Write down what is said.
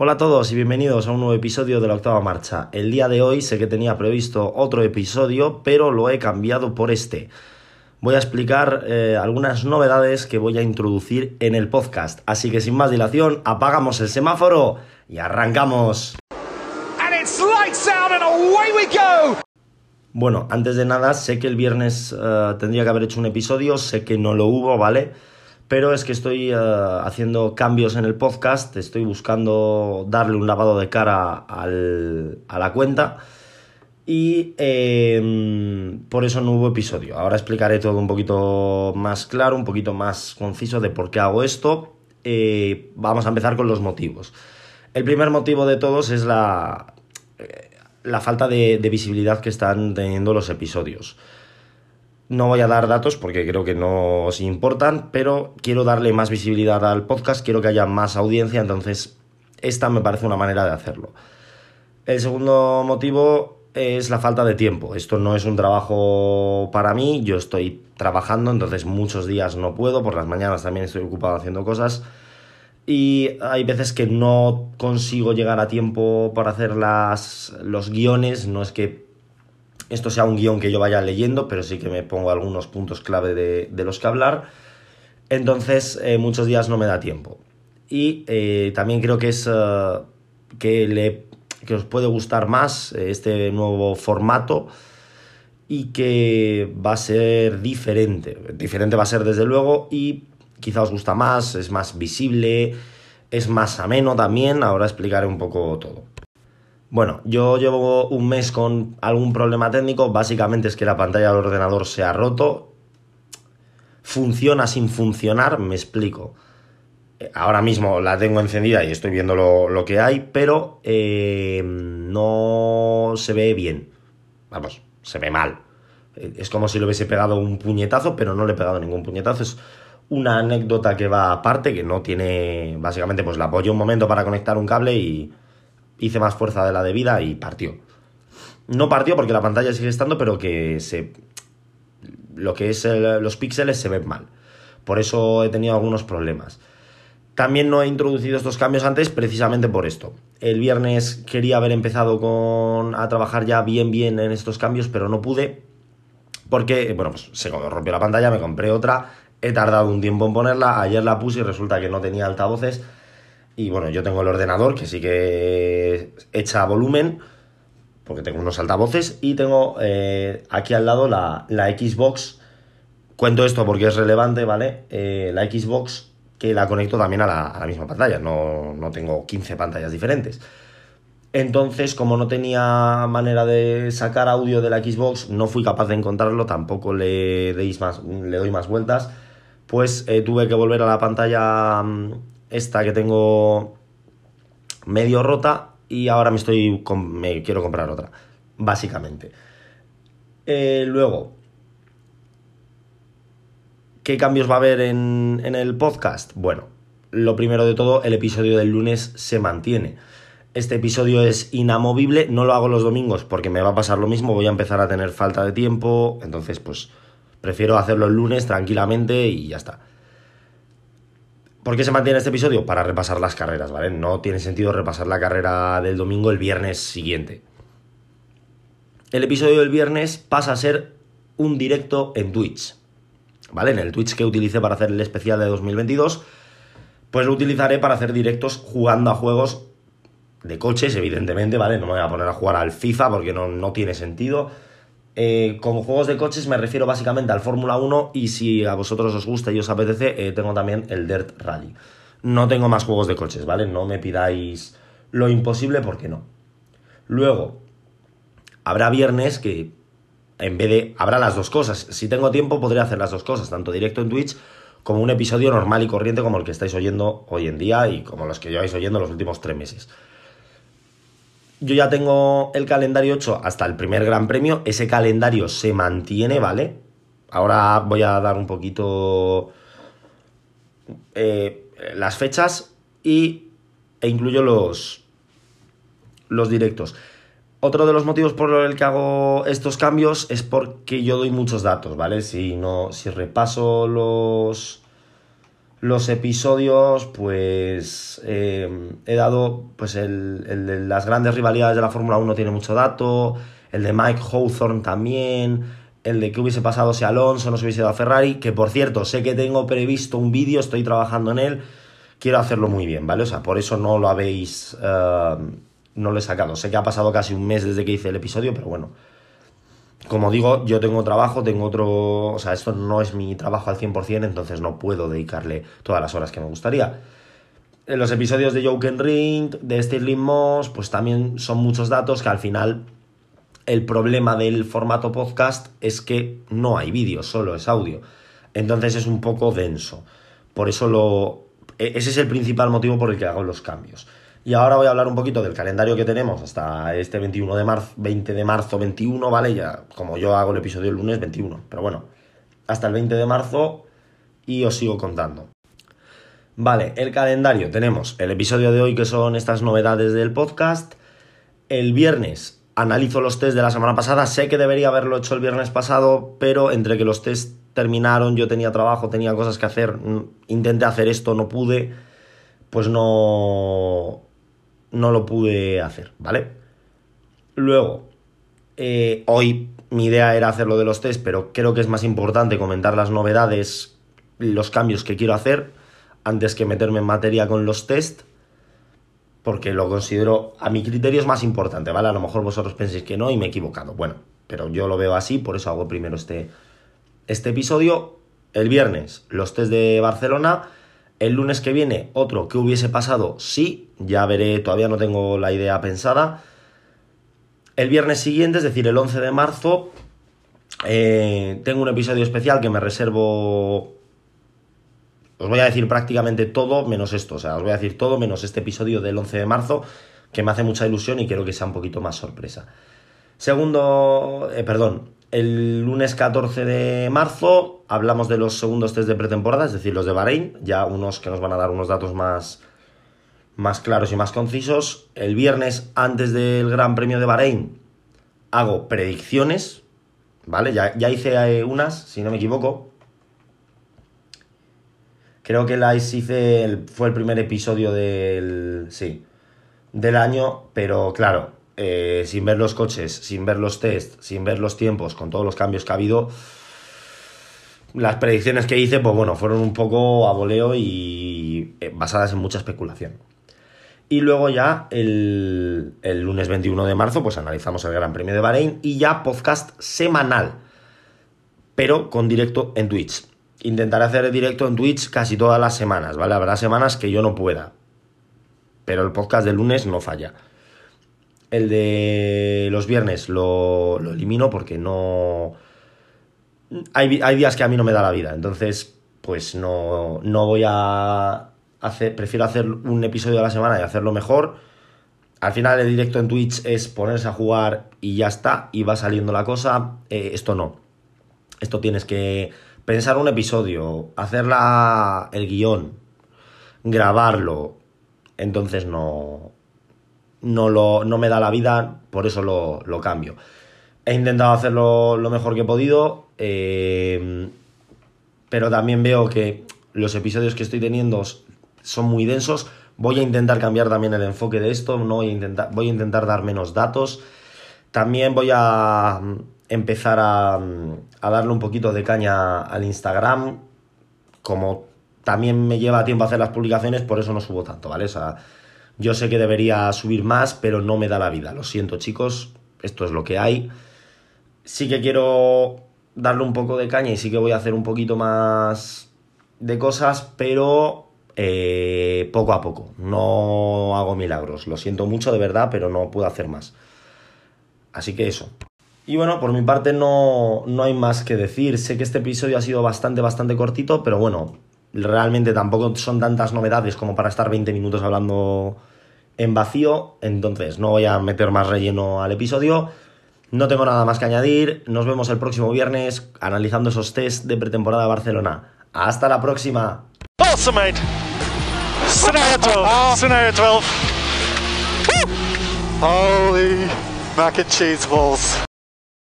Hola a todos y bienvenidos a un nuevo episodio de la octava marcha. El día de hoy sé que tenía previsto otro episodio, pero lo he cambiado por este. Voy a explicar eh, algunas novedades que voy a introducir en el podcast. Así que sin más dilación, apagamos el semáforo y arrancamos. Bueno, antes de nada, sé que el viernes eh, tendría que haber hecho un episodio, sé que no lo hubo, ¿vale? Pero es que estoy eh, haciendo cambios en el podcast, estoy buscando darle un lavado de cara a la cuenta y em, por eso no hubo episodio. Ahora explicaré todo un poquito más claro, un poquito más conciso de por qué hago esto. Eh, vamos a empezar con los motivos. El primer motivo de todos es la, eh, la falta de visibilidad que están teniendo los episodios. No voy a dar datos porque creo que no os importan, pero quiero darle más visibilidad al podcast, quiero que haya más audiencia, entonces esta me parece una manera de hacerlo. El segundo motivo es la falta de tiempo. Esto no es un trabajo para mí, yo estoy trabajando, entonces muchos días no puedo, por las mañanas también estoy ocupado haciendo cosas y hay veces que no consigo llegar a tiempo para hacer las, los guiones, no es que esto sea un guion que yo vaya leyendo, pero sí que me pongo algunos puntos clave de, los que hablar. Entonces, eh, muchos días no me da tiempo. Y eh, también creo que es eh, que, le, que os puede gustar más este nuevo formato y que va a ser diferente. Diferente va a ser desde luego y quizá os gusta más, es más visible, es más ameno también. Ahora explicaré un poco todo. Bueno, yo llevo un mes con algún problema técnico, básicamente es que la pantalla del ordenador se ha roto, funciona sin funcionar, me explico. Eh, ahora mismo la tengo encendida y estoy viendo lo, que hay, pero eh, no se ve bien. Vamos, se ve mal. Eh, es como si le hubiese pegado un puñetazo, pero no le he pegado ningún puñetazo. Es una anécdota que va aparte, que no tiene. Básicamente, pues la apoyo un momento para conectar un cable y hice más fuerza de la debida y partió. No partió porque la pantalla sigue estando, pero que se. Lo que es los píxeles se ven mal. Por eso he tenido algunos problemas. También no he introducido estos cambios antes precisamente por esto. El viernes quería haber empezado con, a trabajar ya bien bien en estos cambios, pero no pude. Porque, bueno, pues se rompió la pantalla, me compré otra, he tardado un tiempo en ponerla, ayer la puse y resulta que no tenía altavoces y bueno, yo tengo el ordenador que sí que echa volumen, porque tengo unos altavoces, y tengo eh, aquí al lado la, Xbox. Cuento esto porque es relevante, ¿vale? Eh, la Xbox que la conecto también a la, misma pantalla, no, no, tengo 15 pantallas diferentes. Entonces, como no tenía manera de sacar audio de la Xbox, no fui capaz de encontrarlo, tampoco le, deis más, le doy más vueltas, pues eh, tuve que volver a la pantalla mm, esta que tengo medio rota y ahora me estoy me quiero comprar otra, básicamente. Eh, luego, ¿qué cambios va a haber en, en el podcast? Bueno, lo primero de todo, el episodio del lunes se mantiene. Este episodio es inamovible, no lo hago los domingos porque me va a pasar lo mismo, voy a empezar a tener falta de tiempo, entonces pues prefiero hacerlo el lunes tranquilamente y ya está. ¿Por qué se mantiene este episodio? Para repasar las carreras, ¿vale? No tiene sentido repasar la carrera del domingo el viernes siguiente. El episodio del viernes pasa a ser un directo en Twitch, ¿vale? En el Twitch que utilicé para hacer el especial de 2022, pues lo utilizaré para hacer directos jugando a juegos de coches, evidentemente, ¿vale? No me voy a poner a jugar al FIFA porque no, no tiene sentido eh, con juegos de coches me refiero básicamente al Fórmula 1 y si a vosotros os gusta y os apetece, eh, tengo también el Dirt Rally. No tengo más juegos de coches, ¿vale? No me pidáis lo imposible porque no. Luego, habrá viernes que en vez de... Habrá las dos cosas. Si tengo tiempo podré hacer las dos cosas, tanto directo en Twitch como un episodio normal y corriente como el que estáis oyendo hoy en día y como los que lleváis oyendo los últimos tres meses. Yo ya tengo el calendario hecho hasta el primer Gran Premio. Ese calendario se mantiene, ¿vale? Ahora voy a dar un poquito eh, las fechas y, e incluyo los, los directos. Otro de los motivos por el que hago estos cambios es porque yo doy muchos datos, ¿vale? Si no, si repaso los Los episodios, pues eh, he dado, pues el, el, de las grandes rivalidades de la Fórmula 1 tiene mucho dato, el de Mike Hawthorne también, el de qué hubiese pasado si Alonso no se hubiese ido a Ferrari, que por cierto, sé que tengo previsto un vídeo, estoy trabajando en él, quiero hacerlo muy bien, ¿vale? O sea, por eso no lo habéis, uh, no lo he sacado. Sé que ha pasado casi un mes desde que hice el episodio, pero bueno. Como digo, yo tengo trabajo, tengo otro, o sea, esto no es mi trabajo al 100%, entonces no puedo dedicarle todas las horas que me gustaría. En los episodios de Joken Ring, de Stirling Moss, pues también son muchos datos que al final el problema del formato podcast es que no hay vídeo, solo es audio. Entonces es un poco denso. Por eso lo... E, ese es el principal motivo por el que hago los cambios. Y ahora voy a hablar un poquito del calendario que tenemos hasta este 21 de marzo, 20 de marzo 21, ¿vale? Ya, como yo hago el episodio el lunes 21, pero bueno, hasta el 20 de marzo y os sigo contando. Vale, el calendario. Tenemos el episodio de hoy que son estas novedades del podcast. El viernes analizo los test de la semana pasada. Sé que debería haberlo hecho el viernes pasado, pero entre que los test terminaron, yo tenía trabajo, tenía cosas que hacer, intenté hacer esto, no pude, pues no, no lo pude hacer, ¿vale? Luego, eh, hoy mi idea era hacer lo de los test, pero creo que es más importante comentar las novedades, los cambios que quiero hacer, antes que meterme en materia con los test porque lo considero, a mi criterio es más importante, ¿vale? A lo mejor vosotros penséis que no y me he equivocado. Bueno, pero yo lo veo así, por eso hago primero este, este episodio. El viernes, los test de Barcelona. El lunes que viene, otro que hubiese pasado, sí, ya veré, todavía no tengo la idea pensada. El viernes siguiente, es decir, el 11 de marzo, eh, tengo un episodio especial que me reservo os voy a decir prácticamente todo menos esto, o sea, os voy a decir todo menos este episodio del 11 de marzo, que me hace mucha ilusión y quiero que sea un poquito más sorpresa. Segundo, eh, perdón, el lunes 14 de marzo hablamos de los segundos test de pretemporada, es decir, los de Bahrein, ya unos que nos van a dar unos datos más, más claros y más concisos. El viernes, antes del Gran Premio de Bahrein, hago predicciones, ¿vale? Ya, ya hice eh, unas, si no me equivoco, Creo que la hice, fue el primer episodio del, sí, del año, pero claro, eh, sin ver los coches, sin ver los tests, sin ver los tiempos, con todos los cambios que ha habido, las predicciones que hice, pues bueno, fueron un poco a voleo y eh, basadas en mucha especulación. Y luego ya el, el, lunes 21 de marzo, pues analizamos el Gran Premio de Bahrein y ya podcast semanal, pero con directo en Twitch intentaré hacer directo en Twitch casi todas las semanas, ¿vale? Habrá semanas que yo no pueda. Pero el podcast de lunes no falla. El de los viernes lo, elimino porque no... Hay, hay, días que a mí no me da la vida, entonces pues no, no voy a hacer... Prefiero hacer un episodio a la semana y hacerlo mejor. Al final el directo en Twitch es ponerse a jugar y ya está, y va saliendo la cosa. Eh, esto no. Esto tienes que pensar un episodio, hacer el guion, grabarlo, entonces no, no, lo, no me da la vida, por eso lo, lo cambio. He intentado hacerlo lo mejor que he podido, eh, pero también veo que los episodios que estoy teniendo son muy densos. Voy a intentar cambiar también el enfoque de esto, no voy a intentar, voy a intentar dar menos datos. También voy a empezar a, darle un poquito de caña al Instagram, como también me lleva tiempo hacer las publicaciones, por eso no subo tanto, ¿vale? O sea, yo sé que debería subir más, pero no me da la vida. Lo siento, chicos, esto es lo que hay. Sí que quiero darle un poco de caña y sí que voy a hacer un poquito más de cosas, pero eh, poco a poco. No hago milagros. Lo siento mucho, de verdad, pero no puedo hacer más. Así que eso. Y bueno, por mi parte no, no hay más que decir. Sé que este episodio ha sido bastante, bastante cortito, pero bueno, realmente tampoco son tantas novedades como para estar 20 minutos hablando en vacío. Entonces, no voy a meter más relleno al episodio. No tengo nada más que añadir. Nos vemos el próximo viernes analizando esos test de pretemporada de Barcelona. Hasta la próxima. Awesome, mate. Scenario 12. Holy mac and cheese balls.